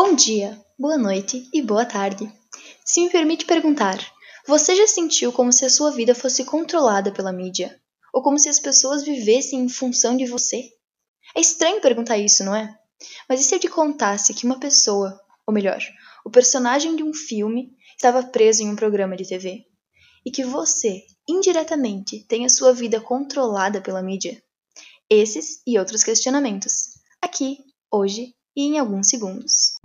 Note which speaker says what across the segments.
Speaker 1: Bom dia, boa noite e boa tarde. Se me permite perguntar, você já sentiu como se a sua vida fosse controlada pela mídia? Ou como se as pessoas vivessem em função de você? É estranho perguntar isso, não é? Mas e se eu te contasse que uma pessoa, ou melhor, o personagem de um filme, estava preso em um programa de TV? E que você, indiretamente, tem a sua vida controlada pela mídia? Esses e outros questionamentos. Aqui, hoje e em alguns segundos.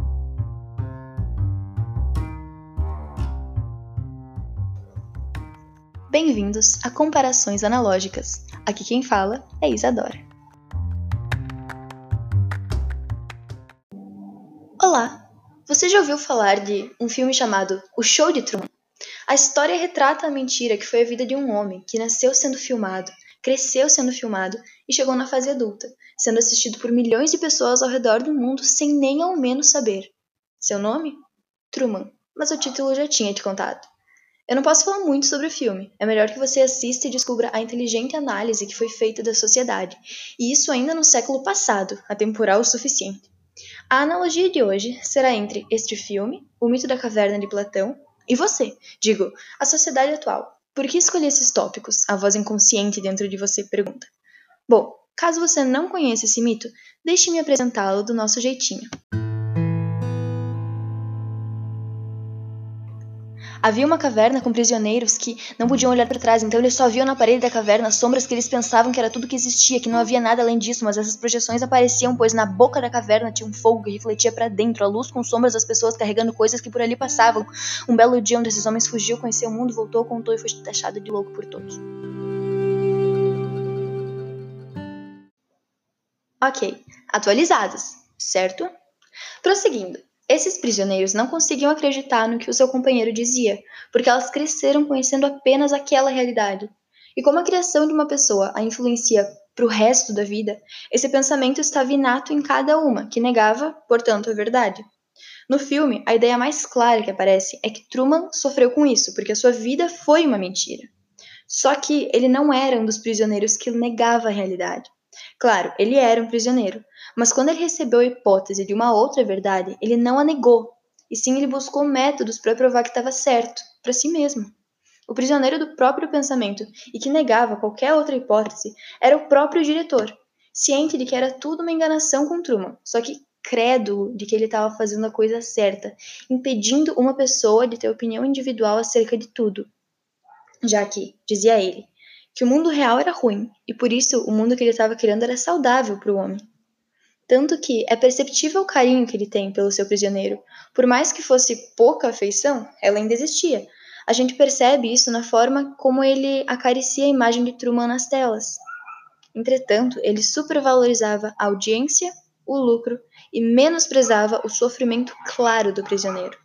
Speaker 1: Bem-vindos a Comparações Analógicas. Aqui quem fala é Isadora. Olá! Você já ouviu falar de um filme chamado O Show de Truman? A história retrata a mentira que foi a vida de um homem que nasceu sendo filmado, cresceu sendo filmado e chegou na fase adulta, sendo assistido por milhões de pessoas ao redor do mundo sem nem ao menos saber. Seu nome? Truman, mas o título já tinha te contado. Eu não posso falar muito sobre o filme, é melhor que você assista e descubra a inteligente análise que foi feita da sociedade, e isso ainda no século passado, atemporal o suficiente. A analogia de hoje será entre este filme, O Mito da Caverna de Platão, e você, digo, a sociedade atual. Por que escolhi esses tópicos? A voz inconsciente dentro de você pergunta. Bom, caso você não conheça esse mito, deixe-me apresentá-lo do nosso jeitinho. Havia uma caverna com prisioneiros que não podiam olhar para trás, então eles só viam na parede da caverna sombras que eles pensavam que era tudo que existia, que não havia nada além disso, mas essas projeções apareciam, pois na boca da caverna tinha um fogo que refletia para dentro, a luz com sombras das pessoas carregando coisas que por ali passavam. Um belo dia, um desses homens fugiu, conheceu o mundo, voltou, contou e foi taxado de louco por todos. Ok, atualizados, certo? Prosseguindo. Esses prisioneiros não conseguiam acreditar no que o seu companheiro dizia, porque elas cresceram conhecendo apenas aquela realidade. E como a criação de uma pessoa a influencia para o resto da vida, esse pensamento estava inato em cada uma, que negava, portanto, a verdade. No filme, a ideia mais clara que aparece é que Truman sofreu com isso, porque a sua vida foi uma mentira. Só que ele não era um dos prisioneiros que negava a realidade. Claro, ele era um prisioneiro, mas quando ele recebeu a hipótese de uma outra verdade, ele não a negou, e sim ele buscou métodos para provar que estava certo, para si mesmo. O prisioneiro do próprio pensamento e que negava qualquer outra hipótese era o próprio diretor, ciente de que era tudo uma enganação com Truman, só que crédulo de que ele estava fazendo a coisa certa, impedindo uma pessoa de ter opinião individual acerca de tudo. Já que, dizia ele, que o mundo real era ruim e por isso o mundo que ele estava criando era saudável para o homem. Tanto que é perceptível o carinho que ele tem pelo seu prisioneiro. Por mais que fosse pouca afeição, ela ainda existia. A gente percebe isso na forma como ele acaricia a imagem de Truman nas telas. Entretanto, ele supervalorizava a audiência, o lucro e menosprezava o sofrimento claro do prisioneiro.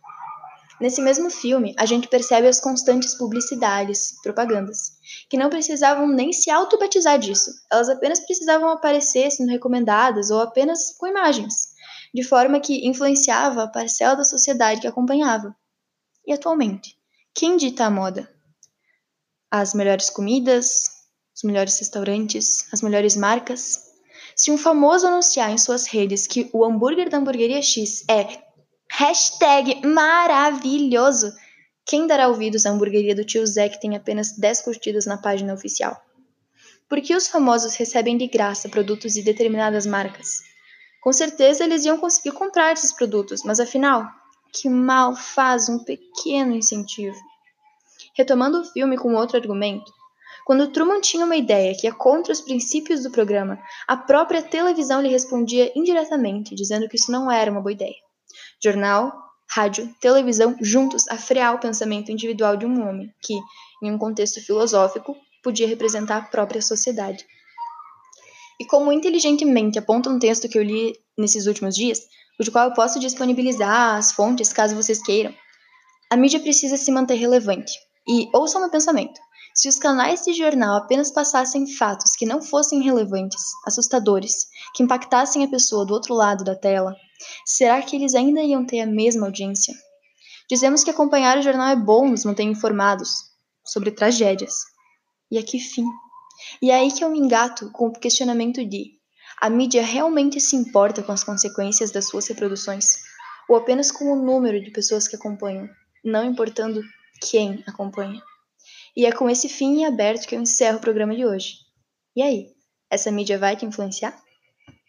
Speaker 1: Nesse mesmo filme, a gente percebe as constantes publicidades, propagandas, que não precisavam nem se auto-batizar disso, elas apenas precisavam aparecer sendo recomendadas ou apenas com imagens, de forma que influenciava a parcela da sociedade que acompanhava. E atualmente, quem dita a moda? As melhores comidas, os melhores restaurantes, as melhores marcas? Se um famoso anunciar em suas redes que o hambúrguer da hamburgueria X é Hashtag maravilhoso! Quem dará ouvidos à hamburgueria do tio Zé que tem apenas 10 curtidas na página oficial? Por que os famosos recebem de graça produtos de determinadas marcas? Com certeza eles iam conseguir comprar esses produtos, mas afinal, que mal faz um pequeno incentivo? Retomando o filme com outro argumento, quando Truman tinha uma ideia que ia contra os princípios do programa, a própria televisão lhe respondia indiretamente, dizendo que isso não era uma boa ideia. Jornal, rádio, televisão juntos a frear o pensamento individual de um homem que, em um contexto filosófico, podia representar a própria sociedade. E como inteligentemente aponta um texto que eu li nesses últimos dias, do qual eu posso disponibilizar as fontes caso vocês queiram, a mídia precisa se manter relevante. E ouça meu pensamento. Se os canais de jornal apenas passassem fatos que não fossem relevantes, assustadores, que impactassem a pessoa do outro lado da tela, será que eles ainda iam ter a mesma audiência? Dizemos que acompanhar o jornal é bom, nos mantém informados sobre tragédias. E a que fim? E é aí que eu me engato com o questionamento de: a mídia realmente se importa com as consequências das suas reproduções? ou apenas com o número de pessoas que acompanham, não importando quem acompanha. E é com esse fim em aberto que eu encerro o programa de hoje. E aí, essa mídia vai te influenciar?